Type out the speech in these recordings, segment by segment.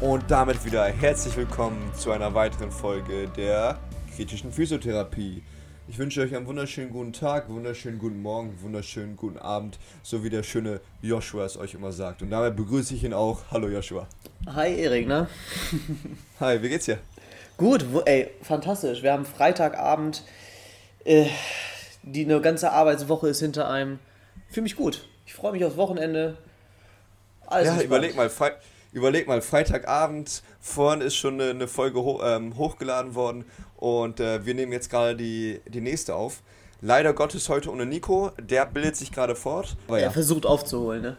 Und damit wieder herzlich willkommen zu einer weiteren Folge der kritischen Physiotherapie. Ich wünsche euch einen wunderschönen guten Tag, wunderschönen guten Morgen, wunderschönen guten Abend, so wie der schöne Joshua es euch immer sagt. Und damit begrüße ich ihn auch. Hallo Joshua. Hi Erik, ne? Hi, wie geht's dir? Gut, ey, fantastisch. Wir haben Freitagabend, äh, die eine ganze Arbeitswoche ist hinter einem. Fühle mich gut. Ich freue mich aufs Wochenende. Alles ja, überleg mal, Fre überleg mal, Freitagabend, vorhin ist schon eine, eine Folge ho ähm, hochgeladen worden und äh, wir nehmen jetzt gerade die, die nächste auf. Leider Gottes heute ohne Nico, der bildet sich gerade fort. er ja. versucht aufzuholen, ne?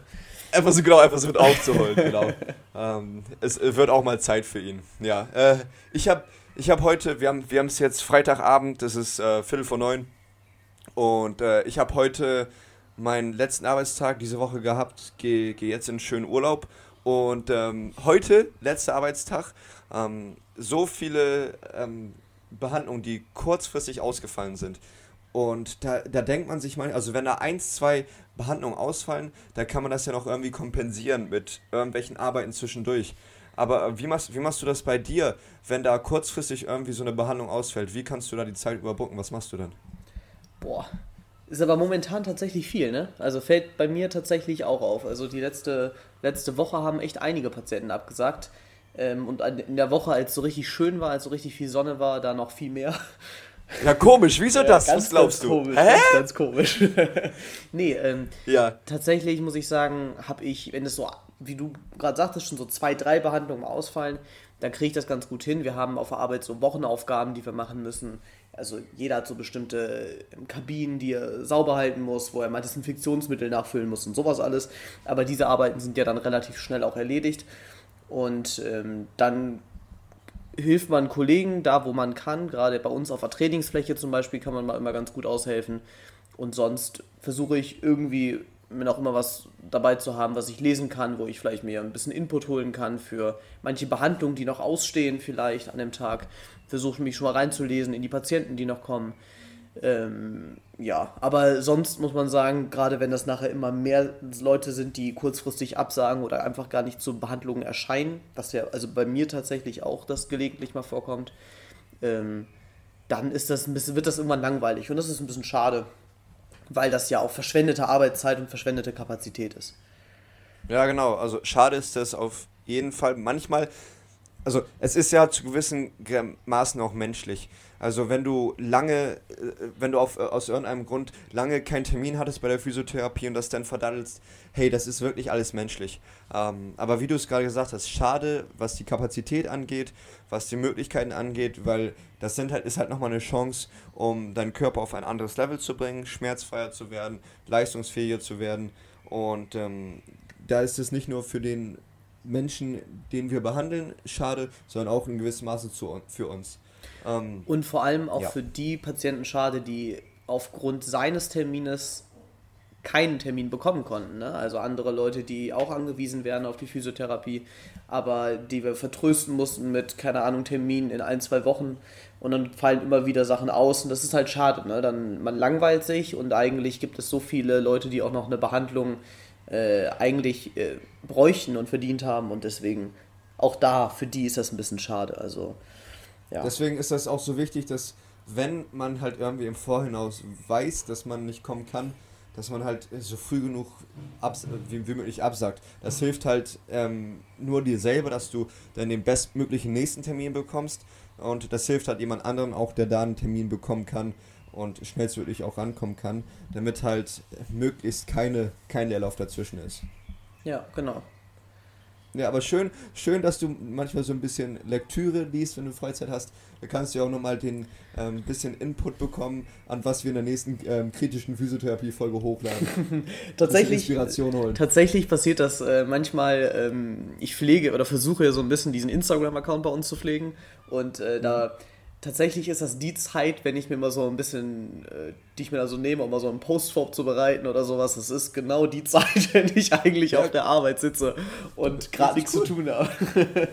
Er versucht, genau, er versucht aufzuholen, genau. ähm, es wird auch mal Zeit für ihn. Ja, äh, ich habe ich hab heute, wir haben wir es jetzt Freitagabend, es ist äh, Viertel vor neun und äh, ich habe heute meinen letzten Arbeitstag diese Woche gehabt, gehe geh jetzt in einen schönen Urlaub und ähm, heute, letzter Arbeitstag, ähm, so viele ähm, Behandlungen, die kurzfristig ausgefallen sind. Und da, da denkt man sich mal, also wenn da eins, zwei Behandlungen ausfallen, da kann man das ja noch irgendwie kompensieren mit irgendwelchen Arbeiten zwischendurch. Aber äh, wie machst, wie machst du das bei dir, wenn da kurzfristig irgendwie so eine Behandlung ausfällt? Wie kannst du da die Zeit überbrücken? Was machst du dann? Boah, ist aber momentan tatsächlich viel, ne? Also fällt bei mir tatsächlich auch auf. Also die letzte, letzte Woche haben echt einige Patienten abgesagt. Ähm, und in der Woche, als es so richtig schön war, als so richtig viel Sonne war, da noch viel mehr. Ja, komisch, wieso das? Ja, ganz, Was glaubst ganz du? Komisch, Hä? Ganz, ganz komisch. nee, ähm, ja. tatsächlich muss ich sagen, habe ich, wenn es so, wie du gerade sagtest, schon so zwei, drei Behandlungen ausfallen, dann kriege ich das ganz gut hin. Wir haben auf der Arbeit so Wochenaufgaben, die wir machen müssen. Also jeder hat so bestimmte ähm, Kabinen, die er sauber halten muss, wo er mal Desinfektionsmittel nachfüllen muss und sowas alles. Aber diese Arbeiten sind ja dann relativ schnell auch erledigt. Und ähm, dann hilft man Kollegen da, wo man kann. Gerade bei uns auf der Trainingsfläche zum Beispiel kann man mal immer ganz gut aushelfen. Und sonst versuche ich irgendwie mir noch immer was dabei zu haben, was ich lesen kann, wo ich vielleicht mir ein bisschen Input holen kann für manche Behandlungen, die noch ausstehen vielleicht an dem Tag. Versuche mich schon mal reinzulesen in die Patienten, die noch kommen. Ähm, ja, aber sonst muss man sagen, gerade wenn das nachher immer mehr Leute sind, die kurzfristig absagen oder einfach gar nicht zur Behandlung erscheinen, was ja also bei mir tatsächlich auch das gelegentlich mal vorkommt, ähm, dann ist das ein bisschen, wird das irgendwann langweilig und das ist ein bisschen schade weil das ja auch verschwendete Arbeitszeit und verschwendete Kapazität ist. Ja, genau. Also schade ist das auf jeden Fall. Manchmal, also es ist ja zu gewissen Maßen auch menschlich. Also wenn du lange, äh, wenn du auf, äh, aus irgendeinem Grund lange keinen Termin hattest bei der Physiotherapie und das dann verdaddelst, hey, das ist wirklich alles menschlich. Ähm, aber wie du es gerade gesagt hast, schade, was die Kapazität angeht, was die Möglichkeiten angeht, weil das sind halt, ist halt nochmal eine Chance, um deinen Körper auf ein anderes Level zu bringen, schmerzfreier zu werden, leistungsfähiger zu werden. Und ähm, da ist es nicht nur für den Menschen, den wir behandeln, schade, sondern auch in gewissem Maße zu, für uns. Ähm, und vor allem auch ja. für die Patienten schade, die aufgrund seines Termines keinen Termin bekommen konnten. Ne? Also andere Leute, die auch angewiesen wären auf die Physiotherapie, aber die wir vertrösten mussten mit, keine Ahnung, Terminen in ein, zwei Wochen und dann fallen immer wieder Sachen aus und das ist halt schade. Ne? Dann, man langweilt sich und eigentlich gibt es so viele Leute, die auch noch eine Behandlung äh, eigentlich äh, bräuchten und verdient haben und deswegen auch da, für die ist das ein bisschen schade. Also ja. Deswegen ist das auch so wichtig, dass wenn man halt irgendwie im Vorhinaus weiß, dass man nicht kommen kann, dass man halt so früh genug abs wie, wie möglich absagt. Das hilft halt ähm, nur dir selber, dass du dann den bestmöglichen nächsten Termin bekommst und das hilft halt jemand anderem auch, der da einen Termin bekommen kann und schnellstmöglich auch rankommen kann, damit halt möglichst keine, kein Leerlauf dazwischen ist. Ja, genau. Ja, aber schön, schön, dass du manchmal so ein bisschen Lektüre liest, wenn du Freizeit hast. Da kannst du ja auch nochmal den ähm, bisschen Input bekommen, an was wir in der nächsten ähm, kritischen Physiotherapie-Folge hochladen. tatsächlich, Inspiration holen. tatsächlich passiert das äh, manchmal, ähm, ich pflege oder versuche ja so ein bisschen diesen Instagram-Account bei uns zu pflegen und äh, mhm. da tatsächlich ist das die Zeit, wenn ich mir mal so ein bisschen, äh, die ich mir da so nehme, um mal so einen Post vorzubereiten oder sowas, das ist genau die Zeit, wenn ich eigentlich ja. auf der Arbeit sitze und gerade nichts cool. zu tun habe.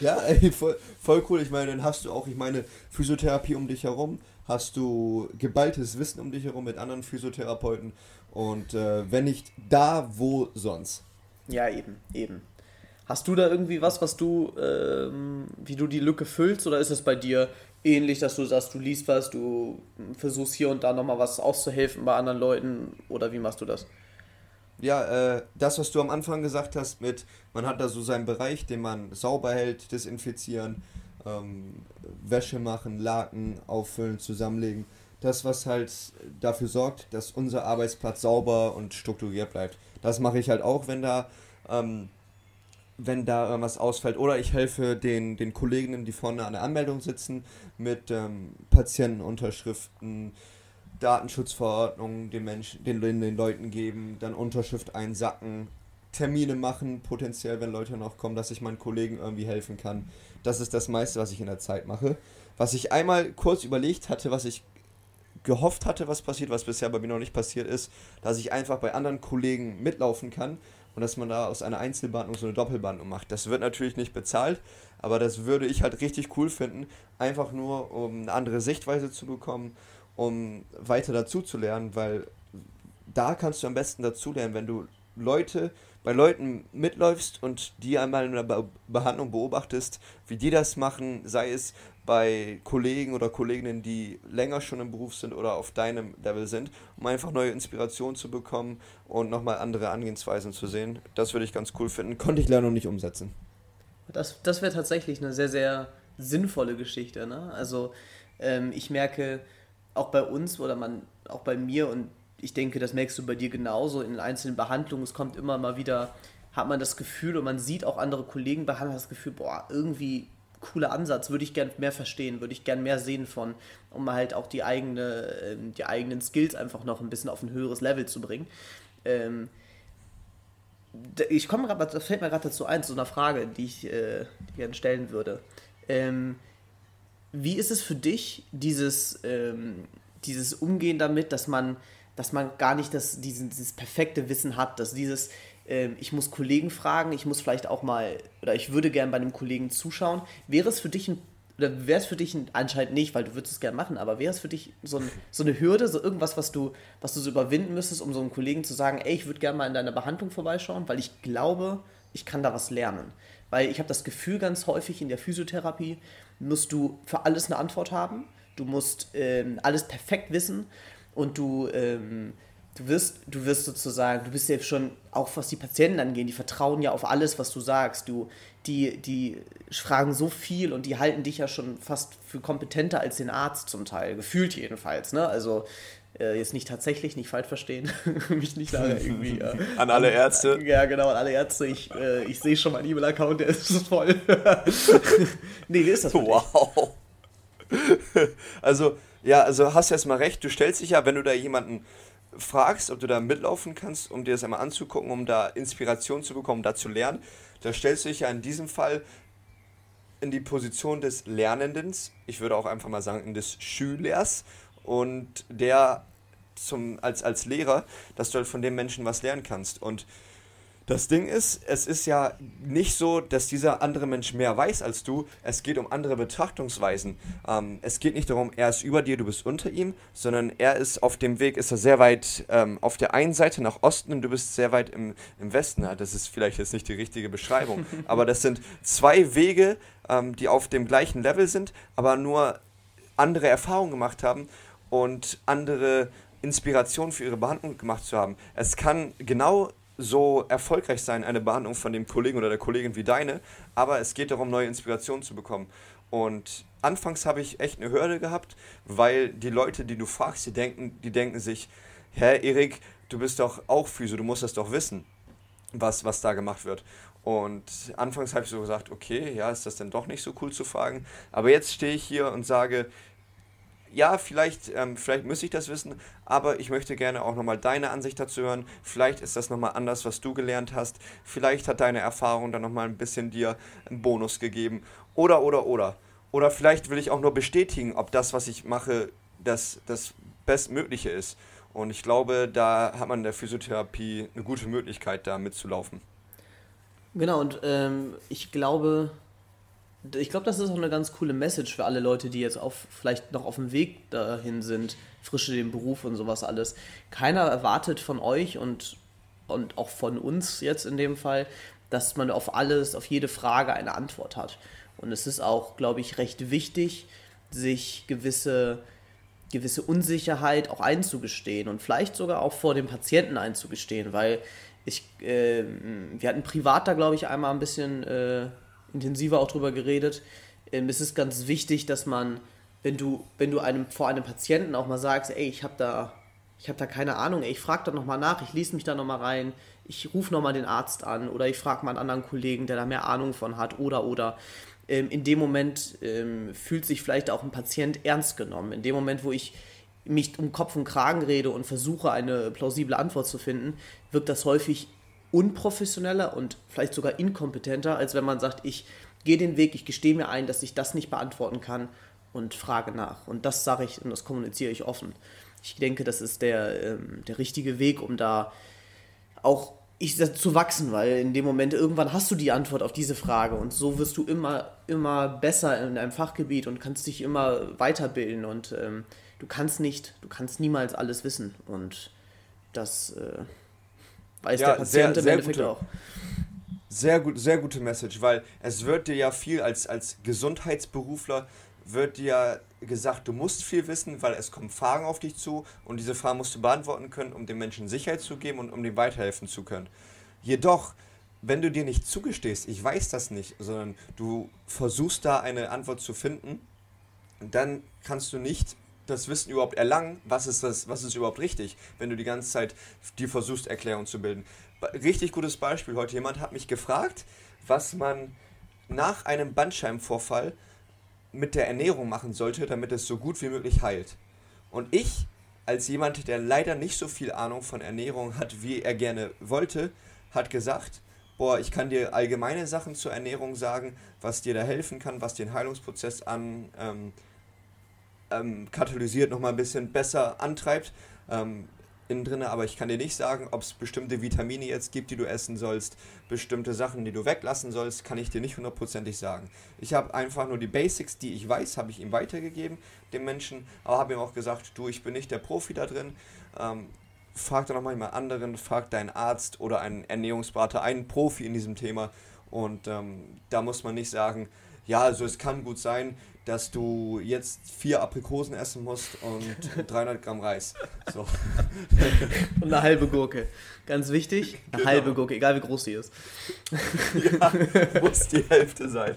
ja, ey, voll, voll cool. Ich meine, dann hast du auch, ich meine, Physiotherapie um dich herum, hast du geballtes Wissen um dich herum mit anderen Physiotherapeuten und äh, wenn nicht da, wo sonst? Ja, eben, eben. Hast du da irgendwie was, was du, ähm, wie du die Lücke füllst, oder ist es bei dir ähnlich, dass du sagst, du liest was, du versuchst hier und da nochmal was auszuhelfen bei anderen Leuten, oder wie machst du das? Ja, äh, das, was du am Anfang gesagt hast, mit man hat da so seinen Bereich, den man sauber hält, desinfizieren, ähm, Wäsche machen, Laken auffüllen, zusammenlegen. Das, was halt dafür sorgt, dass unser Arbeitsplatz sauber und strukturiert bleibt. Das mache ich halt auch, wenn da, ähm, wenn da irgendwas ausfällt. Oder ich helfe den, den Kolleginnen, die vorne an der Anmeldung sitzen, mit ähm, Patientenunterschriften, Datenschutzverordnungen den Menschen, den, den Leuten geben, dann Unterschrift einsacken, Termine machen, potenziell, wenn Leute noch kommen, dass ich meinen Kollegen irgendwie helfen kann. Das ist das meiste, was ich in der Zeit mache. Was ich einmal kurz überlegt hatte, was ich gehofft hatte, was passiert, was bisher bei mir noch nicht passiert ist, dass ich einfach bei anderen Kollegen mitlaufen kann und dass man da aus einer Einzelbehandlung so eine Doppelbehandlung macht. Das wird natürlich nicht bezahlt, aber das würde ich halt richtig cool finden, einfach nur um eine andere Sichtweise zu bekommen, um weiter dazu zu lernen, weil da kannst du am besten dazu lernen, wenn du Leute bei Leuten mitläufst und die einmal in der Be Behandlung beobachtest, wie die das machen, sei es bei Kollegen oder Kolleginnen, die länger schon im Beruf sind oder auf deinem Level sind, um einfach neue Inspirationen zu bekommen und nochmal andere Angehensweisen zu sehen. Das würde ich ganz cool finden. Konnte ich leider noch nicht umsetzen. Das, das wäre tatsächlich eine sehr, sehr sinnvolle Geschichte. Ne? Also ähm, ich merke auch bei uns oder man auch bei mir und ich denke, das merkst du bei dir genauso in einzelnen Behandlungen. Es kommt immer mal wieder, hat man das Gefühl und man sieht auch andere Kollegen behandeln, das Gefühl, boah, irgendwie cooler Ansatz, würde ich gern mehr verstehen, würde ich gern mehr sehen von, um halt auch die, eigene, ähm, die eigenen Skills einfach noch ein bisschen auf ein höheres Level zu bringen. Ähm, ich komme gerade, das fällt mir gerade dazu ein, zu einer Frage, die ich äh, gerne stellen würde. Ähm, wie ist es für dich, dieses, dieses Umgehen damit, dass man dass man gar nicht das, diesen, dieses perfekte Wissen hat, dass dieses, ich muss Kollegen fragen, ich muss vielleicht auch mal, oder ich würde gerne bei einem Kollegen zuschauen. Wäre es für dich ein, oder wäre es für dich ein, anscheinend nicht, weil du würdest es gerne machen, aber wäre es für dich so, ein, so eine Hürde, so irgendwas, was du, was du so überwinden müsstest, um so einem Kollegen zu sagen, ey, ich würde gerne mal in deiner Behandlung vorbeischauen, weil ich glaube, ich kann da was lernen. Weil ich habe das Gefühl, ganz häufig in der Physiotherapie musst du für alles eine Antwort haben. Du musst ähm, alles perfekt wissen und du, ähm, du, wirst, du wirst sozusagen, du bist ja schon, auch was die Patienten angeht, die vertrauen ja auf alles, was du sagst. Du, die, die fragen so viel und die halten dich ja schon fast für kompetenter als den Arzt zum Teil, gefühlt jedenfalls. Ne? Also äh, jetzt nicht tatsächlich, nicht falsch verstehen, mich nicht nachher irgendwie. Äh, an alle Ärzte. Ja, genau, an alle Ärzte. Ich, äh, ich sehe schon meinen E-Mail-Account, der ist voll. nee, wie ist das? Wow. also, ja, also hast du erstmal recht, du stellst dich ja, wenn du da jemanden fragst, ob du da mitlaufen kannst, um dir das einmal anzugucken, um da Inspiration zu bekommen, da zu lernen, da stellst du dich ja in diesem Fall in die Position des Lernenden, ich würde auch einfach mal sagen, des Schülers und der zum, als, als Lehrer, dass du halt von dem Menschen was lernen kannst. Und das Ding ist, es ist ja nicht so, dass dieser andere Mensch mehr weiß als du. Es geht um andere Betrachtungsweisen. Ähm, es geht nicht darum, er ist über dir, du bist unter ihm, sondern er ist auf dem Weg, ist er sehr weit ähm, auf der einen Seite nach Osten und du bist sehr weit im, im Westen. Ja, das ist vielleicht jetzt nicht die richtige Beschreibung, aber das sind zwei Wege, ähm, die auf dem gleichen Level sind, aber nur andere Erfahrungen gemacht haben und andere Inspirationen für ihre Behandlung gemacht zu haben. Es kann genau so erfolgreich sein, eine Behandlung von dem Kollegen oder der Kollegin wie deine, aber es geht darum, neue Inspirationen zu bekommen. Und anfangs habe ich echt eine Hürde gehabt, weil die Leute, die du fragst, die denken, die denken sich, hä, Erik, du bist doch auch Physio, du musst das doch wissen, was, was da gemacht wird. Und anfangs habe ich so gesagt, okay, ja, ist das denn doch nicht so cool zu fragen. Aber jetzt stehe ich hier und sage, ja, vielleicht, ähm, vielleicht müsste ich das wissen, aber ich möchte gerne auch nochmal deine Ansicht dazu hören. Vielleicht ist das nochmal anders, was du gelernt hast. Vielleicht hat deine Erfahrung dann nochmal ein bisschen dir einen Bonus gegeben. Oder, oder, oder. Oder vielleicht will ich auch nur bestätigen, ob das, was ich mache, das, das Bestmögliche ist. Und ich glaube, da hat man in der Physiotherapie eine gute Möglichkeit, da mitzulaufen. Genau, und ähm, ich glaube, ich glaube, das ist auch eine ganz coole Message für alle Leute, die jetzt auf, vielleicht noch auf dem Weg dahin sind, frische den Beruf und sowas alles. Keiner erwartet von euch und, und auch von uns jetzt in dem Fall, dass man auf alles, auf jede Frage eine Antwort hat. Und es ist auch, glaube ich, recht wichtig, sich gewisse, gewisse Unsicherheit auch einzugestehen und vielleicht sogar auch vor dem Patienten einzugestehen, weil ich, äh, wir hatten privat da, glaube ich, einmal ein bisschen äh, intensiver auch drüber geredet. Ähm, es ist ganz wichtig, dass man, wenn du, wenn du einem vor einem Patienten auch mal sagst, ey, ich habe da, ich habe da keine Ahnung, ey, ich frage da nochmal nach, ich lese mich da nochmal rein, ich rufe nochmal den Arzt an oder ich frage mal einen anderen Kollegen, der da mehr Ahnung von hat oder oder. Ähm, in dem Moment ähm, fühlt sich vielleicht auch ein Patient ernst genommen. In dem Moment, wo ich mich um Kopf und Kragen rede und versuche, eine plausible Antwort zu finden, wirkt das häufig unprofessioneller und vielleicht sogar inkompetenter, als wenn man sagt, ich gehe den Weg, ich gestehe mir ein, dass ich das nicht beantworten kann und frage nach. Und das sage ich und das kommuniziere ich offen. Ich denke, das ist der, ähm, der richtige Weg, um da auch ich, zu wachsen, weil in dem Moment irgendwann hast du die Antwort auf diese Frage und so wirst du immer, immer besser in deinem Fachgebiet und kannst dich immer weiterbilden und ähm, du kannst nicht, du kannst niemals alles wissen und das äh, weiß ja, der Patient sehr, im Endeffekt gute, auch. Sehr, gut, sehr gute Message, weil es wird dir ja viel als, als Gesundheitsberufler wird dir gesagt, du musst viel wissen, weil es kommen Fragen auf dich zu und diese Fragen musst du beantworten können, um den Menschen Sicherheit zu geben und um dem weiterhelfen zu können. Jedoch, wenn du dir nicht zugestehst, ich weiß das nicht, sondern du versuchst da eine Antwort zu finden, dann kannst du nicht das Wissen überhaupt erlangen, was ist, das, was ist überhaupt richtig, wenn du die ganze Zeit dir versuchst, Erklärungen zu bilden. Richtig gutes Beispiel heute. Jemand hat mich gefragt, was man nach einem Bandscheibenvorfall mit der Ernährung machen sollte, damit es so gut wie möglich heilt. Und ich, als jemand, der leider nicht so viel Ahnung von Ernährung hat, wie er gerne wollte, hat gesagt, boah, ich kann dir allgemeine Sachen zur Ernährung sagen, was dir da helfen kann, was den Heilungsprozess an, ähm, ähm, katalysiert, nochmal ein bisschen besser antreibt. Ähm, innen drin, aber ich kann dir nicht sagen, ob es bestimmte Vitamine jetzt gibt, die du essen sollst, bestimmte Sachen, die du weglassen sollst, kann ich dir nicht hundertprozentig sagen. Ich habe einfach nur die Basics, die ich weiß, habe ich ihm weitergegeben, dem Menschen, aber habe ihm auch gesagt, du, ich bin nicht der Profi da drin, ähm, frag da nochmal jemand anderen, frag deinen Arzt oder einen Ernährungsberater, einen Profi in diesem Thema und ähm, da muss man nicht sagen, ja, also es kann gut sein, dass du jetzt vier Aprikosen essen musst und 300 Gramm Reis. So. Und eine halbe Gurke. Ganz wichtig, eine genau. halbe Gurke, egal wie groß sie ist. Ja, muss die Hälfte sein.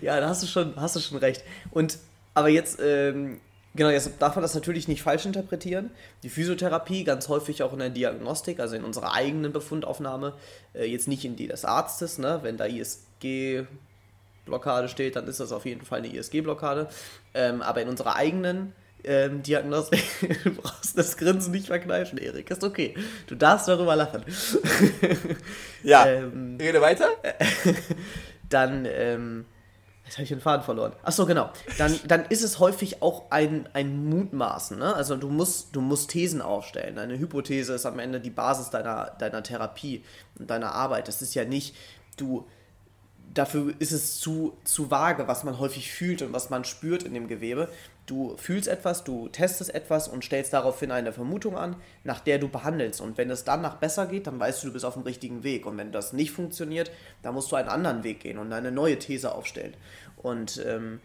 Ja, da hast du schon, hast du schon recht. Und aber jetzt, ähm, genau, jetzt darf man das natürlich nicht falsch interpretieren. Die Physiotherapie, ganz häufig auch in der Diagnostik, also in unserer eigenen Befundaufnahme, äh, jetzt nicht in die des Arztes, ne? wenn da ISG Blockade steht, dann ist das auf jeden Fall eine ISG-Blockade. Ähm, aber in unserer eigenen ähm, Diagnostik, du brauchst das Grinsen nicht verkneifen, Erik. Ist okay. Du darfst darüber lachen. ja. ähm, Rede weiter. dann, ähm, jetzt habe ich den Faden verloren. Achso, genau. Dann, dann ist es häufig auch ein, ein Mutmaßen. Ne? Also du musst, du musst Thesen aufstellen. Eine Hypothese ist am Ende die Basis deiner, deiner Therapie und deiner Arbeit. Das ist ja nicht, du dafür ist es zu, zu vage, was man häufig fühlt und was man spürt in dem Gewebe. Du fühlst etwas, du testest etwas und stellst daraufhin eine Vermutung an, nach der du behandelst. Und wenn es dann nach besser geht, dann weißt du, du bist auf dem richtigen Weg. Und wenn das nicht funktioniert, dann musst du einen anderen Weg gehen und eine neue These aufstellen. Und ähm,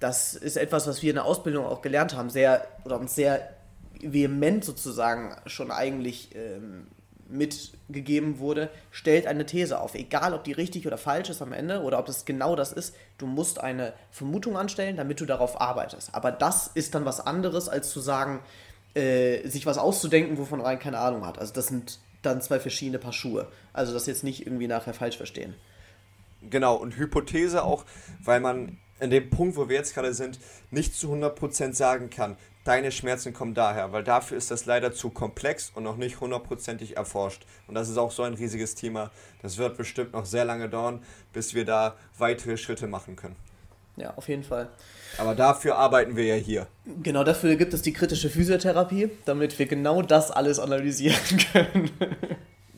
das ist etwas, was wir in der Ausbildung auch gelernt haben, sehr oder sehr vehement sozusagen schon eigentlich ähm, mitgegeben wurde, stellt eine These auf. Egal, ob die richtig oder falsch ist am Ende oder ob das genau das ist, du musst eine Vermutung anstellen, damit du darauf arbeitest. Aber das ist dann was anderes, als zu sagen, äh, sich was auszudenken, wovon rein keine Ahnung hat. Also das sind dann zwei verschiedene Paar Schuhe. Also das jetzt nicht irgendwie nachher falsch verstehen. Genau, und Hypothese auch, weil man in dem Punkt, wo wir jetzt gerade sind, nicht zu 100% sagen kann, deine Schmerzen kommen daher, weil dafür ist das leider zu komplex und noch nicht hundertprozentig erforscht. Und das ist auch so ein riesiges Thema. Das wird bestimmt noch sehr lange dauern, bis wir da weitere Schritte machen können. Ja, auf jeden Fall. Aber dafür arbeiten wir ja hier. Genau, dafür gibt es die kritische Physiotherapie, damit wir genau das alles analysieren können.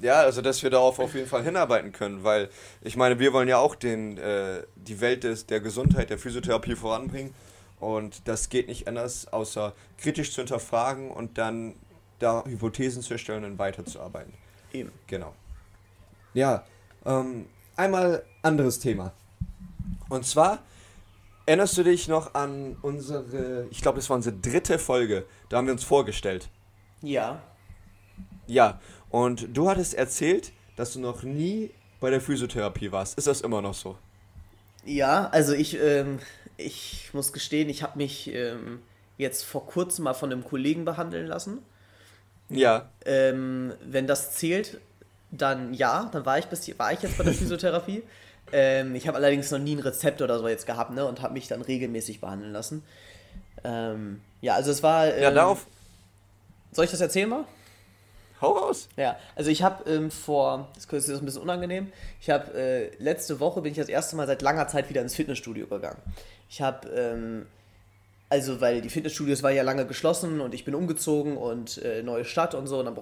Ja, also dass wir darauf auf jeden Fall hinarbeiten können, weil ich meine, wir wollen ja auch den, äh, die Welt des, der Gesundheit, der Physiotherapie voranbringen. Und das geht nicht anders, außer kritisch zu hinterfragen und dann da Hypothesen zu erstellen und weiterzuarbeiten. Eben. Genau. Ja, Ähm, einmal anderes Thema. Und zwar erinnerst du dich noch an unsere, ich glaube, das war unsere dritte Folge. Da haben wir uns vorgestellt. Ja. Ja, und du hattest erzählt, dass du noch nie bei der Physiotherapie warst. Ist das immer noch so? Ja, also ich, ähm, ich muss gestehen, ich habe mich ähm, jetzt vor kurzem mal von einem Kollegen behandeln lassen. Ja. Ähm, wenn das zählt, dann ja, dann war ich, bis, war ich jetzt bei der Physiotherapie. Ähm, ich habe allerdings noch nie ein Rezept oder so jetzt gehabt ne, und habe mich dann regelmäßig behandeln lassen. Ähm, ja, also es war. ja, darauf. Soll ich das erzählen mal? Hau raus. Ja, also ich habe ähm, vor, das ist ein bisschen unangenehm, ich habe äh, letzte Woche bin ich das erste Mal seit langer Zeit wieder ins Fitnessstudio gegangen. Ich habe, ähm, also weil die Fitnessstudios war ja lange geschlossen und ich bin umgezogen und äh, neue Stadt und so und dann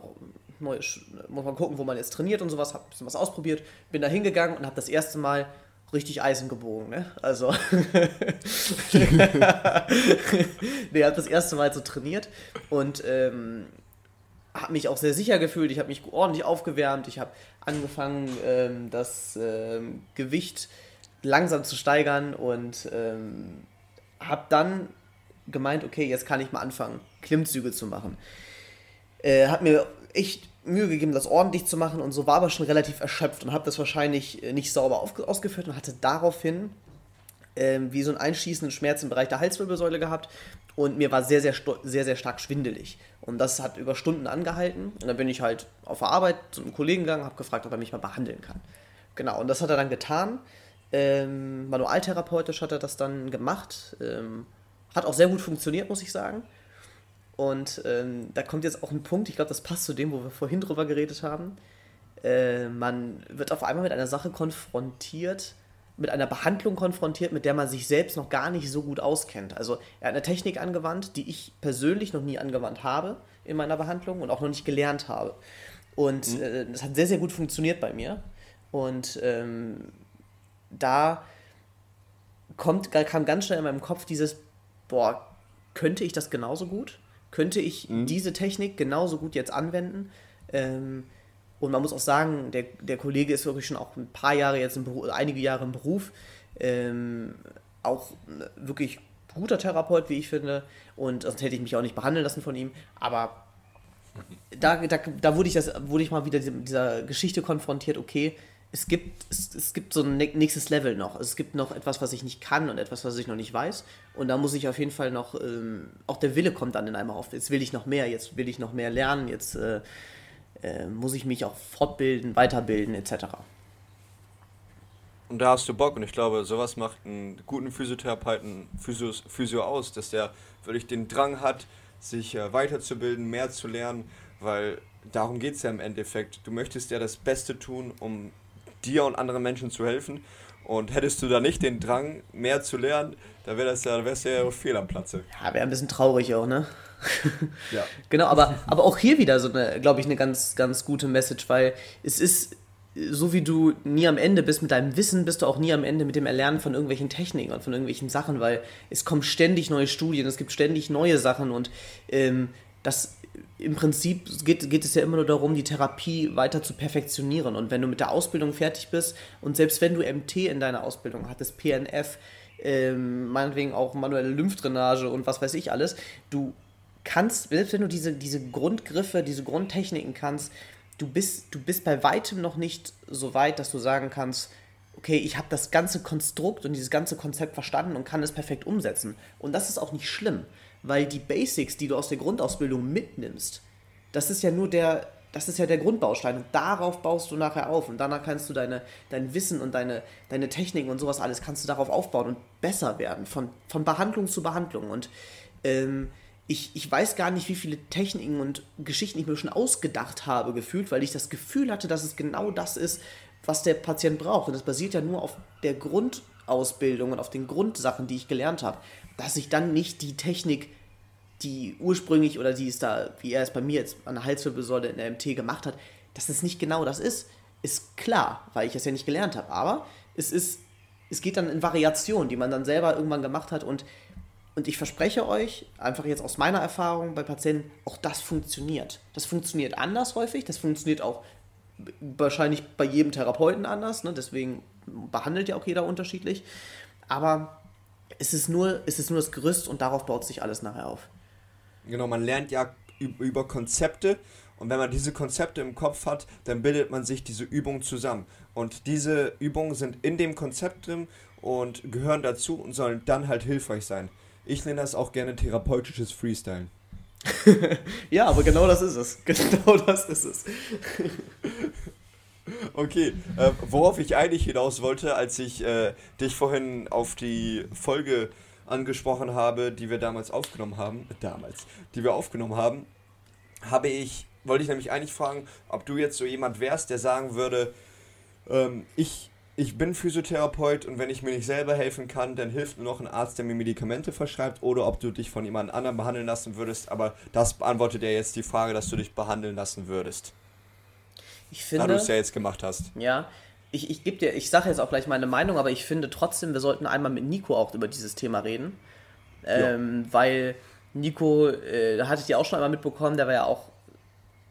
neue, muss man gucken, wo man jetzt trainiert und sowas, habe ein bisschen was ausprobiert, bin da hingegangen und habe das erste Mal richtig Eisen gebogen, ne? Also. nee, habe das erste Mal so trainiert und ähm, habe mich auch sehr sicher gefühlt, ich habe mich ordentlich aufgewärmt, ich habe angefangen, ähm, das ähm, Gewicht langsam zu steigern und ähm, habe dann gemeint, okay, jetzt kann ich mal anfangen, Klimmzüge zu machen. Äh, hat mir echt Mühe gegeben, das ordentlich zu machen und so war aber schon relativ erschöpft und habe das wahrscheinlich äh, nicht sauber ausgeführt und hatte daraufhin ähm, wie so einen einschießenden Schmerz im Bereich der Halswirbelsäule gehabt und mir war sehr, sehr, sehr, sehr stark schwindelig. Und das hat über Stunden angehalten. Und dann bin ich halt auf der Arbeit zu einem Kollegen gegangen, habe gefragt, ob er mich mal behandeln kann. Genau, und das hat er dann getan. Ähm, manualtherapeutisch hat er das dann gemacht. Ähm, hat auch sehr gut funktioniert, muss ich sagen. Und ähm, da kommt jetzt auch ein Punkt, ich glaube, das passt zu dem, wo wir vorhin drüber geredet haben. Äh, man wird auf einmal mit einer Sache konfrontiert, mit einer Behandlung konfrontiert, mit der man sich selbst noch gar nicht so gut auskennt. Also er hat eine Technik angewandt, die ich persönlich noch nie angewandt habe in meiner Behandlung und auch noch nicht gelernt habe. Und mhm. äh, das hat sehr, sehr gut funktioniert bei mir. Und ähm, da kommt, kam ganz schnell in meinem Kopf dieses, boah, könnte ich das genauso gut? Könnte ich mhm. diese Technik genauso gut jetzt anwenden? Ähm, und man muss auch sagen, der, der Kollege ist wirklich schon auch ein paar Jahre jetzt, im Beruf, einige Jahre im Beruf. Ähm, auch wirklich guter Therapeut, wie ich finde. Und sonst hätte ich mich auch nicht behandeln lassen von ihm. Aber da, da, da wurde, ich das, wurde ich mal wieder dieser Geschichte konfrontiert, okay, es gibt, es, es gibt so ein nächstes Level noch. Es gibt noch etwas, was ich nicht kann und etwas, was ich noch nicht weiß. Und da muss ich auf jeden Fall noch, ähm, auch der Wille kommt dann in einem auf. Jetzt will ich noch mehr, jetzt will ich noch mehr lernen, jetzt äh, äh, muss ich mich auch fortbilden, weiterbilden etc. Und da hast du Bock und ich glaube, sowas macht einen guten Physiotherapeuten, Physios, Physio aus, dass der wirklich den Drang hat, sich äh, weiterzubilden, mehr zu lernen, weil darum geht es ja im Endeffekt. Du möchtest ja das Beste tun, um dir und anderen Menschen zu helfen. Und hättest du da nicht den Drang, mehr zu lernen, da wäre das ja, wärst du ja fehl am Platze. Ja, wäre ein bisschen traurig auch, ne? ja. Genau, aber, aber auch hier wieder so eine, glaube ich, eine ganz, ganz gute Message, weil es ist, so wie du nie am Ende bist mit deinem Wissen, bist du auch nie am Ende mit dem Erlernen von irgendwelchen Techniken und von irgendwelchen Sachen, weil es kommen ständig neue Studien, es gibt ständig neue Sachen und ähm, das im Prinzip geht, geht es ja immer nur darum, die Therapie weiter zu perfektionieren. Und wenn du mit der Ausbildung fertig bist und selbst wenn du MT in deiner Ausbildung hattest, PNF, ähm, meinetwegen auch manuelle Lymphdrainage und was weiß ich alles, du kannst, selbst wenn du diese, diese Grundgriffe, diese Grundtechniken kannst, du bist, du bist bei weitem noch nicht so weit, dass du sagen kannst, okay, ich habe das ganze Konstrukt und dieses ganze Konzept verstanden und kann es perfekt umsetzen. Und das ist auch nicht schlimm, weil die Basics, die du aus der Grundausbildung mitnimmst, das ist ja nur der, das ist ja der Grundbaustein. Und darauf baust du nachher auf. Und danach kannst du deine, dein Wissen und deine, deine Techniken und sowas alles kannst du darauf aufbauen und besser werden, von, von Behandlung zu Behandlung. Und ähm, ich, ich weiß gar nicht, wie viele Techniken und Geschichten ich mir schon ausgedacht habe, gefühlt, weil ich das Gefühl hatte, dass es genau das ist, was der Patient braucht. Und das basiert ja nur auf der Grundausbildung und auf den Grundsachen, die ich gelernt habe. Dass ich dann nicht die Technik, die ursprünglich oder die es da, wie er es bei mir jetzt an der Halswirbelsäule in der MT gemacht hat, dass es nicht genau das ist, ist klar, weil ich es ja nicht gelernt habe. Aber es ist, es geht dann in Variationen, die man dann selber irgendwann gemacht hat und und ich verspreche euch, einfach jetzt aus meiner Erfahrung bei Patienten, auch das funktioniert. Das funktioniert anders häufig, das funktioniert auch wahrscheinlich bei jedem Therapeuten anders, ne? deswegen behandelt ja auch jeder unterschiedlich. Aber es ist, nur, es ist nur das Gerüst und darauf baut sich alles nachher auf. Genau, man lernt ja über Konzepte und wenn man diese Konzepte im Kopf hat, dann bildet man sich diese Übungen zusammen. Und diese Übungen sind in dem Konzept drin und gehören dazu und sollen dann halt hilfreich sein. Ich nenne das auch gerne therapeutisches Freestylen. ja, aber genau das ist es. Genau das ist es. Okay, äh, worauf ich eigentlich hinaus wollte, als ich äh, dich vorhin auf die Folge angesprochen habe, die wir damals aufgenommen haben, äh, damals, die wir aufgenommen haben, habe ich, wollte ich nämlich eigentlich fragen, ob du jetzt so jemand wärst, der sagen würde, ähm, ich, ich bin Physiotherapeut und wenn ich mir nicht selber helfen kann, dann hilft nur noch ein Arzt, der mir Medikamente verschreibt, oder ob du dich von jemand anderem behandeln lassen würdest, aber das beantwortet ja jetzt die Frage, dass du dich behandeln lassen würdest. Ich finde, da du es ja jetzt gemacht hast. Ja, ich, ich gebe dir, ich sage jetzt auch gleich meine Meinung, aber ich finde trotzdem, wir sollten einmal mit Nico auch über dieses Thema reden. Ähm, weil Nico, äh, da hatte ich dir auch schon einmal mitbekommen, der war ja auch,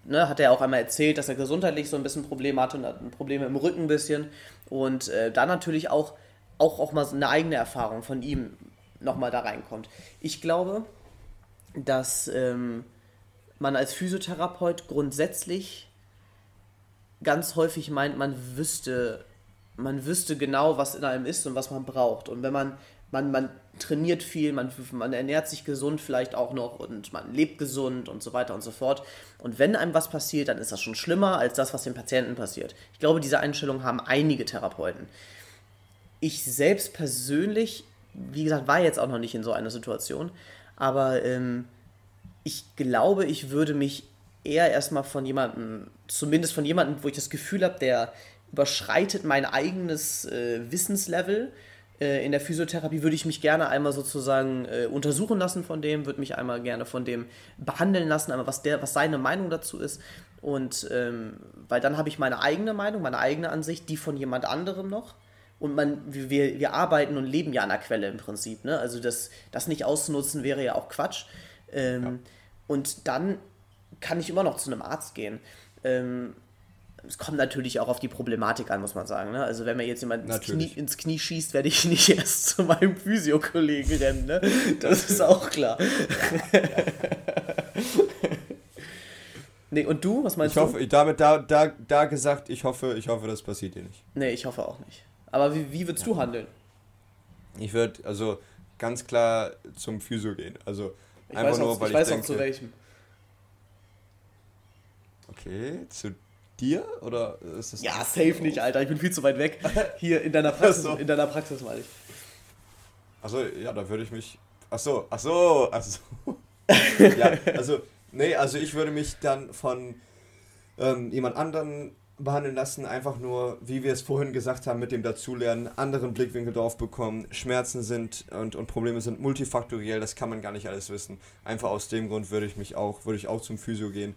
ne, hat er ja auch einmal erzählt, dass er gesundheitlich so ein bisschen Probleme hatte und hat Probleme im Rücken ein bisschen. Und äh, da natürlich auch, auch, auch mal so eine eigene Erfahrung von ihm nochmal da reinkommt. Ich glaube, dass ähm, man als Physiotherapeut grundsätzlich ganz häufig meint, man wüsste, man wüsste genau, was in einem ist und was man braucht. Und wenn man, man, man trainiert viel, man, man ernährt sich gesund vielleicht auch noch und man lebt gesund und so weiter und so fort. Und wenn einem was passiert, dann ist das schon schlimmer als das, was dem Patienten passiert. Ich glaube, diese Einstellung haben einige Therapeuten. Ich selbst persönlich, wie gesagt, war jetzt auch noch nicht in so einer Situation, aber ähm, ich glaube, ich würde mich eher erstmal von jemandem, zumindest von jemandem, wo ich das Gefühl habe, der überschreitet mein eigenes äh, Wissenslevel. Äh, in der Physiotherapie würde ich mich gerne einmal sozusagen äh, untersuchen lassen von dem, würde mich einmal gerne von dem behandeln lassen, einmal was, der, was seine Meinung dazu ist. Und ähm, weil dann habe ich meine eigene Meinung, meine eigene Ansicht, die von jemand anderem noch. Und man, wir, wir arbeiten und leben ja an der Quelle im Prinzip. Ne? Also das, das nicht auszunutzen wäre ja auch Quatsch. Ähm, ja. Und dann kann ich immer noch zu einem Arzt gehen. Ähm, es kommt natürlich auch auf die Problematik an, muss man sagen. Ne? Also wenn mir jetzt jemand ins Knie, ins Knie, schießt, werde ich nicht erst zu meinem Physiokollegen rennen. Ne? Das ist auch klar. nee, und du, was meinst ich hoffe, du? Damit da, da, da gesagt, ich hoffe, ich hoffe, das passiert dir nicht. Nee, ich hoffe auch nicht. Aber wie, wie würdest ja. du handeln? Ich würde also ganz klar zum Physio gehen. Also ich einfach weiß nur, auch, weil ich, ich weiß denke, auch zu welchem. Okay, zu dir oder ist das? Ja, safe nicht, Alter. Ich bin viel zu weit weg. Hier in deiner Praxis, so. in deiner Praxis meine ich. Achso, ja, da würde ich mich. Achso, achso, achso. ja, also, nee, also ich würde mich dann von ähm, jemand anderen behandeln lassen, einfach nur, wie wir es vorhin gesagt haben, mit dem Dazulernen, anderen Blickwinkel drauf bekommen. Schmerzen sind und, und Probleme sind multifaktoriell, das kann man gar nicht alles wissen. Einfach aus dem Grund würde ich mich auch, würde ich auch zum Physio gehen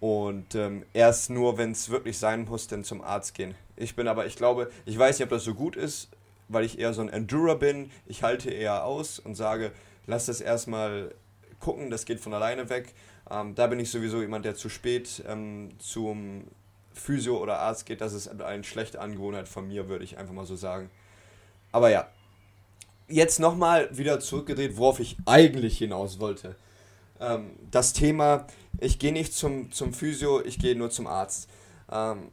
und ähm, erst nur, wenn es wirklich sein muss, dann zum Arzt gehen. Ich bin aber, ich glaube, ich weiß nicht, ob das so gut ist, weil ich eher so ein Endurer bin. Ich halte eher aus und sage, lass das erstmal gucken, das geht von alleine weg. Ähm, da bin ich sowieso jemand, der zu spät ähm, zum Physio oder Arzt geht. Das ist eine schlechte Angewohnheit von mir, würde ich einfach mal so sagen. Aber ja, jetzt nochmal wieder zurückgedreht, worauf ich eigentlich hinaus wollte. Ähm, das Thema, ich gehe nicht zum, zum Physio, ich gehe nur zum Arzt. Ähm,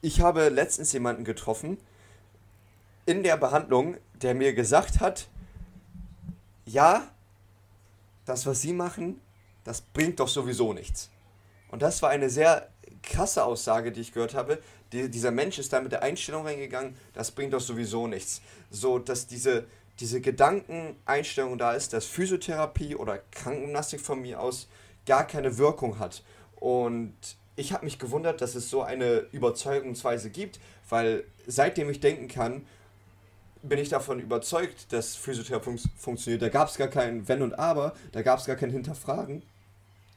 ich habe letztens jemanden getroffen in der Behandlung, der mir gesagt hat, ja, das, was Sie machen, das bringt doch sowieso nichts. Und das war eine sehr krasse Aussage, die ich gehört habe. Die, dieser Mensch ist da mit der Einstellung reingegangen, das bringt doch sowieso nichts. So, dass diese, diese Gedankeneinstellung da ist, dass Physiotherapie oder Krankengymnastik von mir aus gar keine Wirkung hat. Und ich habe mich gewundert, dass es so eine Überzeugungsweise gibt, weil seitdem ich denken kann, bin ich davon überzeugt, dass Physiotherapie fun funktioniert. Da gab es gar kein Wenn und Aber, da gab es gar kein Hinterfragen,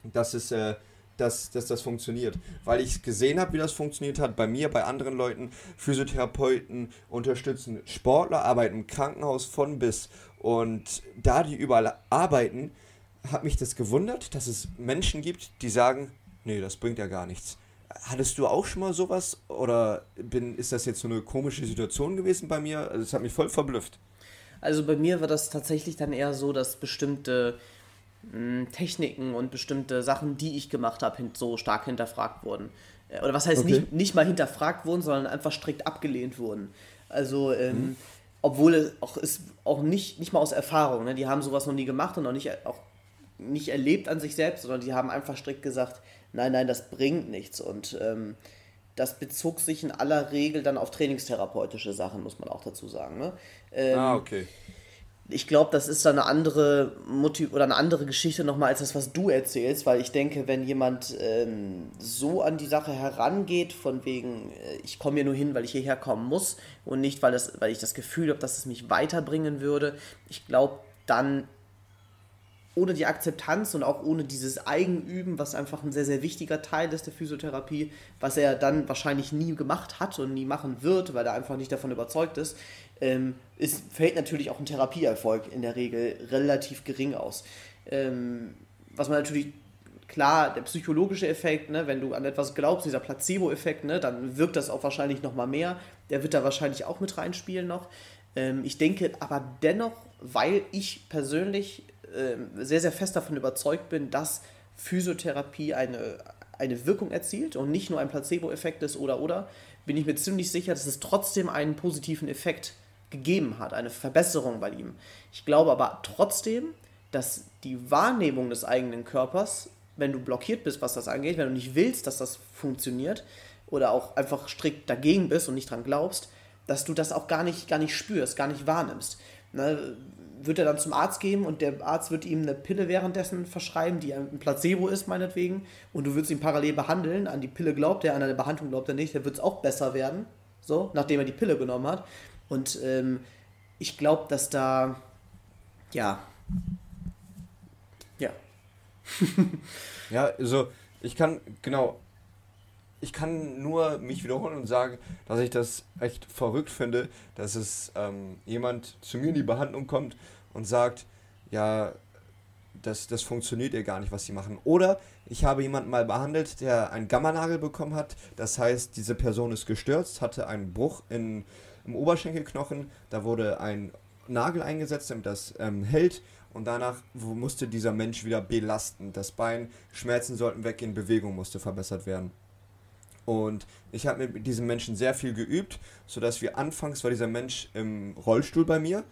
dass, es, äh, dass, dass das funktioniert. Weil ich gesehen habe, wie das funktioniert hat, bei mir, bei anderen Leuten. Physiotherapeuten unterstützen Sportler, arbeiten im Krankenhaus von bis. Und da die überall arbeiten, hat mich das gewundert, dass es Menschen gibt, die sagen, nee, das bringt ja gar nichts. hattest du auch schon mal sowas oder bin, ist das jetzt so eine komische Situation gewesen bei mir? Also es hat mich voll verblüfft. Also bei mir war das tatsächlich dann eher so, dass bestimmte Techniken und bestimmte Sachen, die ich gemacht habe, so stark hinterfragt wurden. Äh, oder was heißt okay. nicht, nicht mal hinterfragt wurden, sondern einfach strikt abgelehnt wurden. Also ähm, mhm. obwohl es auch ist auch nicht, nicht mal aus Erfahrung, ne? die haben sowas noch nie gemacht und auch nicht, auch nicht erlebt an sich selbst, sondern die haben einfach strikt gesagt, nein, nein, das bringt nichts. Und ähm, das bezog sich in aller Regel dann auf trainingstherapeutische Sachen, muss man auch dazu sagen. Ne? Ähm, ah, okay. Ich glaube, das ist dann eine andere Motiv oder eine andere Geschichte nochmal als das, was du erzählst, weil ich denke, wenn jemand ähm, so an die Sache herangeht, von wegen, äh, ich komme hier nur hin, weil ich hierher kommen muss und nicht, weil, das, weil ich das Gefühl habe, dass es mich weiterbringen würde, ich glaube, dann ohne die Akzeptanz und auch ohne dieses Eigenüben, was einfach ein sehr, sehr wichtiger Teil ist der Physiotherapie, was er dann wahrscheinlich nie gemacht hat und nie machen wird, weil er einfach nicht davon überzeugt ist, ähm, ist fällt natürlich auch ein Therapieerfolg in der Regel relativ gering aus. Ähm, was man natürlich klar, der psychologische Effekt, ne, wenn du an etwas glaubst, dieser Placebo-Effekt, ne, dann wirkt das auch wahrscheinlich noch mal mehr. Der wird da wahrscheinlich auch mit reinspielen noch. Ähm, ich denke aber dennoch, weil ich persönlich ähm, sehr, sehr fest davon überzeugt bin, dass Physiotherapie eine, eine Wirkung erzielt und nicht nur ein Placebo-Effekt ist oder oder, bin ich mir ziemlich sicher, dass es trotzdem einen positiven Effekt gegeben hat, eine Verbesserung bei ihm. Ich glaube aber trotzdem, dass die Wahrnehmung des eigenen Körpers, wenn du blockiert bist, was das angeht, wenn du nicht willst, dass das funktioniert oder auch einfach strikt dagegen bist und nicht dran glaubst, dass du das auch gar nicht, gar nicht spürst, gar nicht wahrnimmst. Ne? wird er dann zum Arzt gehen und der Arzt wird ihm eine Pille währenddessen verschreiben, die ein Placebo ist, meinetwegen, und du würdest ihn parallel behandeln. An die Pille glaubt er, an eine Behandlung glaubt er nicht, der wird es auch besser werden, so, nachdem er die Pille genommen hat. Und ähm, ich glaube, dass da, ja, ja. ja, also ich kann, genau, ich kann nur mich wiederholen und sagen, dass ich das echt verrückt finde, dass es ähm, jemand zu mir in die Behandlung kommt und sagt, ja, das, das funktioniert ja gar nicht, was sie machen. Oder ich habe jemanden mal behandelt, der einen Gammanagel bekommen hat. Das heißt, diese Person ist gestürzt, hatte einen Bruch in, im Oberschenkelknochen. Da wurde ein Nagel eingesetzt, damit das ähm, hält. Und danach musste dieser Mensch wieder belasten. Das Bein, Schmerzen sollten weggehen, Bewegung musste verbessert werden. Und ich habe mit diesem Menschen sehr viel geübt, sodass wir anfangs war dieser Mensch im Rollstuhl bei mir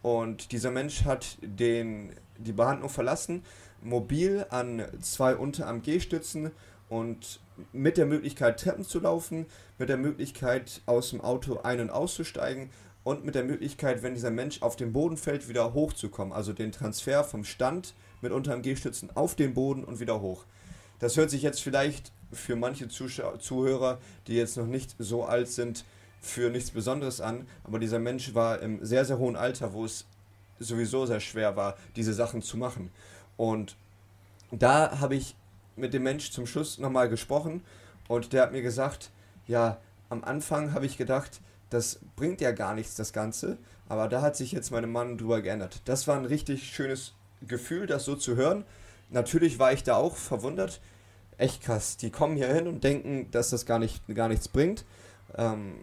und dieser Mensch hat den, die Behandlung verlassen, mobil an zwei Unterarm-G-Stützen und mit der Möglichkeit Treppen zu laufen, mit der Möglichkeit aus dem Auto ein- und auszusteigen und mit der Möglichkeit, wenn dieser Mensch auf den Boden fällt, wieder hochzukommen. Also den Transfer vom Stand mit Unterarm-G-Stützen auf den Boden und wieder hoch. Das hört sich jetzt vielleicht für manche Zuschauer, Zuhörer, die jetzt noch nicht so alt sind, für nichts Besonderes an. Aber dieser Mensch war im sehr, sehr hohen Alter, wo es sowieso sehr schwer war, diese Sachen zu machen. Und da habe ich mit dem Mensch zum Schluss nochmal gesprochen und der hat mir gesagt, ja, am Anfang habe ich gedacht, das bringt ja gar nichts, das Ganze. Aber da hat sich jetzt meine Mann drüber geändert. Das war ein richtig schönes Gefühl, das so zu hören. Natürlich war ich da auch verwundert, echt krass. Die kommen hier hin und denken, dass das gar, nicht, gar nichts bringt. Ähm,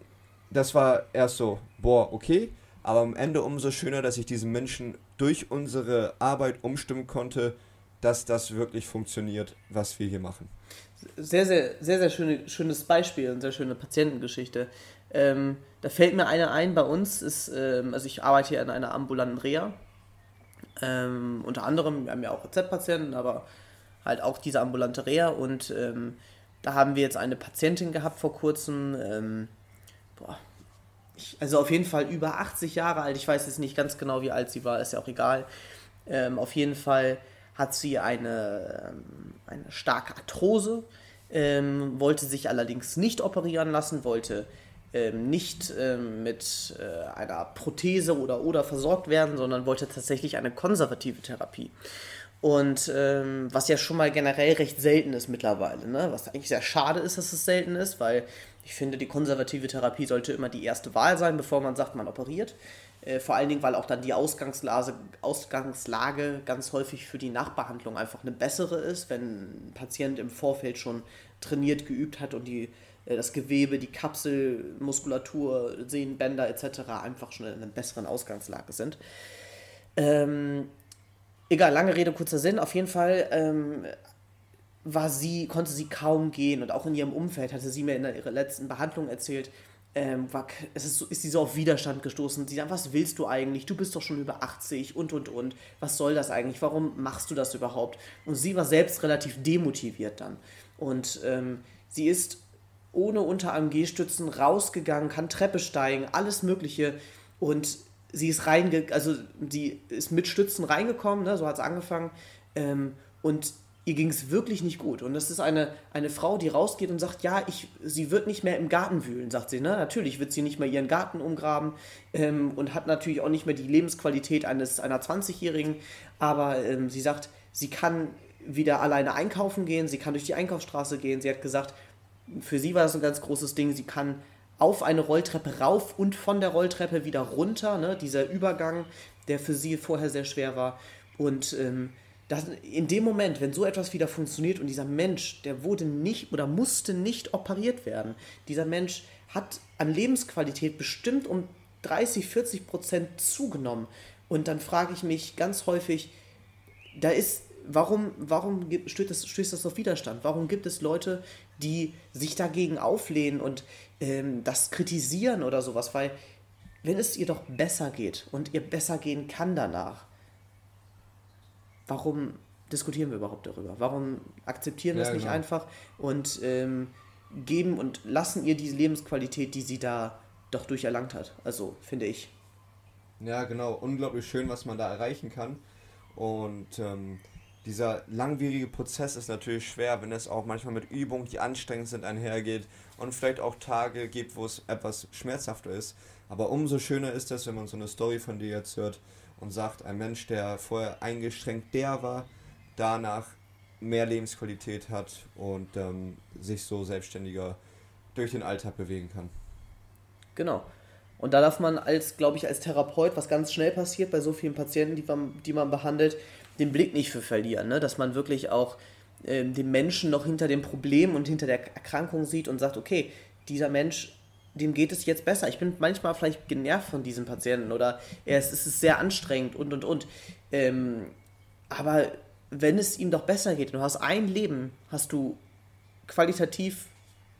das war erst so, boah, okay. Aber am Ende umso schöner, dass ich diesen Menschen durch unsere Arbeit umstimmen konnte, dass das wirklich funktioniert, was wir hier machen. Sehr, sehr, sehr, sehr schöne, schönes Beispiel und sehr schöne Patientengeschichte. Ähm, da fällt mir eine ein, bei uns ist, ähm, also ich arbeite hier in einer ambulanten Reha. Ähm, unter anderem, wir haben ja auch RZ-Patienten, aber halt auch diese ambulante Reha und ähm, da haben wir jetzt eine Patientin gehabt vor kurzem, ähm, boah, ich, also auf jeden Fall über 80 Jahre alt, ich weiß jetzt nicht ganz genau, wie alt sie war, ist ja auch egal. Ähm, auf jeden Fall hat sie eine, ähm, eine starke Arthrose, ähm, wollte sich allerdings nicht operieren lassen, wollte ähm, nicht ähm, mit äh, einer Prothese oder oder versorgt werden, sondern wollte tatsächlich eine konservative Therapie. Und ähm, was ja schon mal generell recht selten ist mittlerweile, ne? was eigentlich sehr schade ist, dass es selten ist, weil ich finde, die konservative Therapie sollte immer die erste Wahl sein, bevor man sagt, man operiert. Äh, vor allen Dingen, weil auch dann die Ausgangslage, Ausgangslage ganz häufig für die Nachbehandlung einfach eine bessere ist, wenn ein Patient im Vorfeld schon trainiert, geübt hat und die, äh, das Gewebe, die Kapsel, Muskulatur, Sehnenbänder etc. einfach schon in einer besseren Ausgangslage sind. Ähm, egal, lange Rede, kurzer Sinn. Auf jeden Fall ähm, war sie, konnte sie kaum gehen und auch in ihrem Umfeld hatte sie mir in ihrer letzten Behandlung erzählt, ähm, war, es ist, ist sie so auf Widerstand gestoßen. Sie sagt, was willst du eigentlich? Du bist doch schon über 80 und und und. Was soll das eigentlich? Warum machst du das überhaupt? Und sie war selbst relativ demotiviert dann. Und ähm, sie ist ohne Unter-AMG-Stützen rausgegangen, kann Treppe steigen, alles Mögliche. Und sie ist reinge also sie ist mit Stützen reingekommen, ne? so hat es angefangen. Ähm, und ihr ging es wirklich nicht gut. Und das ist eine, eine Frau, die rausgeht und sagt, ja, ich, sie wird nicht mehr im Garten wühlen, sagt sie. Ne? Natürlich wird sie nicht mehr ihren Garten umgraben ähm, und hat natürlich auch nicht mehr die Lebensqualität eines, einer 20-Jährigen. Aber ähm, sie sagt, sie kann wieder alleine einkaufen gehen, sie kann durch die Einkaufsstraße gehen. Sie hat gesagt, für sie war das ein ganz großes Ding, sie kann auf eine Rolltreppe rauf und von der Rolltreppe wieder runter, ne? dieser Übergang, der für sie vorher sehr schwer war. Und ähm, das, in dem Moment, wenn so etwas wieder funktioniert und dieser Mensch, der wurde nicht oder musste nicht operiert werden, dieser Mensch hat an Lebensqualität bestimmt um 30, 40 Prozent zugenommen. Und dann frage ich mich ganz häufig, da ist, warum, warum stößt das, stößt das auf Widerstand? Warum gibt es Leute, die sich dagegen auflehnen und ähm, das kritisieren oder sowas? Weil, wenn es ihr doch besser geht und ihr besser gehen kann danach, warum diskutieren wir überhaupt darüber? Warum akzeptieren wir ja, es nicht genau. einfach und ähm, geben und lassen ihr diese Lebensqualität, die sie da doch durcherlangt hat? Also, finde ich. Ja, genau. Unglaublich schön, was man da erreichen kann. Und ähm, dieser langwierige Prozess ist natürlich schwer, wenn es auch manchmal mit Übungen, die anstrengend sind, einhergeht und vielleicht auch Tage gibt, wo es etwas schmerzhafter ist. Aber umso schöner ist es, wenn man so eine Story von dir jetzt hört, und sagt, ein Mensch, der vorher eingeschränkt der war, danach mehr Lebensqualität hat und ähm, sich so selbstständiger durch den Alltag bewegen kann. Genau. Und da darf man als, glaube ich, als Therapeut, was ganz schnell passiert bei so vielen Patienten, die man, die man behandelt, den Blick nicht für verlieren. Ne? Dass man wirklich auch äh, den Menschen noch hinter dem Problem und hinter der Erkrankung sieht und sagt, okay, dieser Mensch dem geht es jetzt besser. Ich bin manchmal vielleicht genervt von diesem Patienten oder es ist sehr anstrengend und und und. Ähm, aber wenn es ihm doch besser geht, du hast ein Leben, hast du qualitativ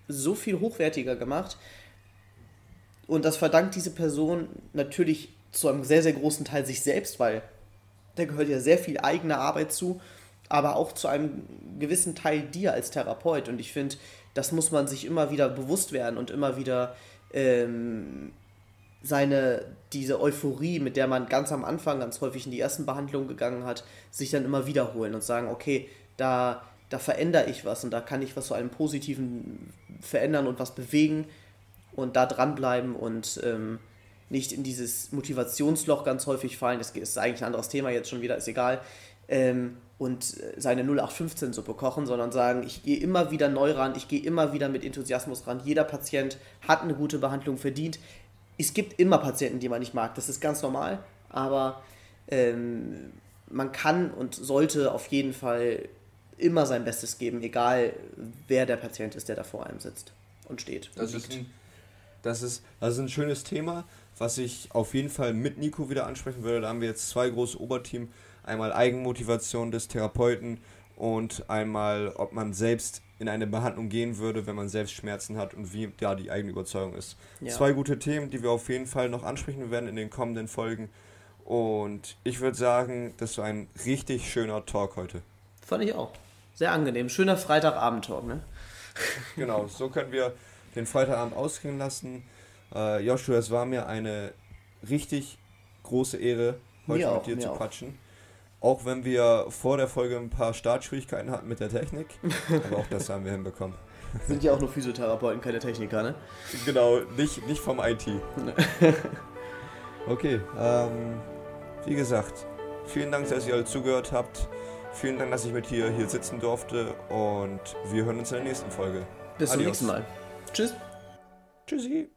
so viel hochwertiger gemacht. Und das verdankt diese Person natürlich zu einem sehr, sehr großen Teil sich selbst, weil da gehört ja sehr viel eigene Arbeit zu, aber auch zu einem gewissen Teil dir als Therapeut. Und ich finde, das muss man sich immer wieder bewusst werden und immer wieder ähm, seine, diese Euphorie, mit der man ganz am Anfang ganz häufig in die ersten Behandlungen gegangen hat, sich dann immer wiederholen und sagen, okay, da, da verändere ich was und da kann ich was zu einem Positiven verändern und was bewegen und da dranbleiben und ähm, nicht in dieses Motivationsloch ganz häufig fallen. Das ist eigentlich ein anderes Thema jetzt schon wieder, ist egal. Ähm, und äh, seine 0815-Suppe kochen, sondern sagen, ich gehe immer wieder neu ran, ich gehe immer wieder mit Enthusiasmus ran. Jeder Patient hat eine gute Behandlung verdient. Es gibt immer Patienten, die man nicht mag, das ist ganz normal, aber ähm, man kann und sollte auf jeden Fall immer sein Bestes geben, egal wer der Patient ist, der da vor einem sitzt und steht. Und das, ist ein, das, ist, das ist ein schönes Thema, was ich auf jeden Fall mit Nico wieder ansprechen würde. Da haben wir jetzt zwei große Oberteam Einmal Eigenmotivation des Therapeuten und einmal, ob man selbst in eine Behandlung gehen würde, wenn man selbst Schmerzen hat und wie da die eigene Überzeugung ist. Ja. Zwei gute Themen, die wir auf jeden Fall noch ansprechen werden in den kommenden Folgen. Und ich würde sagen, das war ein richtig schöner Talk heute. Fand ich auch. Sehr angenehm. Schöner Freitagabend-Talk, ne? genau, so können wir den Freitagabend ausklingen lassen. Äh, Joshua, es war mir eine richtig große Ehre, heute mir mit auch, dir zu quatschen. Auch wenn wir vor der Folge ein paar Startschwierigkeiten hatten mit der Technik. Aber auch das haben wir hinbekommen. Sind ja auch nur Physiotherapeuten, keine Techniker, ne? Genau, nicht, nicht vom IT. okay, ähm, wie gesagt, vielen Dank, dass ihr alle zugehört habt. Vielen Dank, dass ich mit hier, hier sitzen durfte und wir hören uns in der nächsten Folge. Bis Adios. zum nächsten Mal. Tschüss. Tschüssi.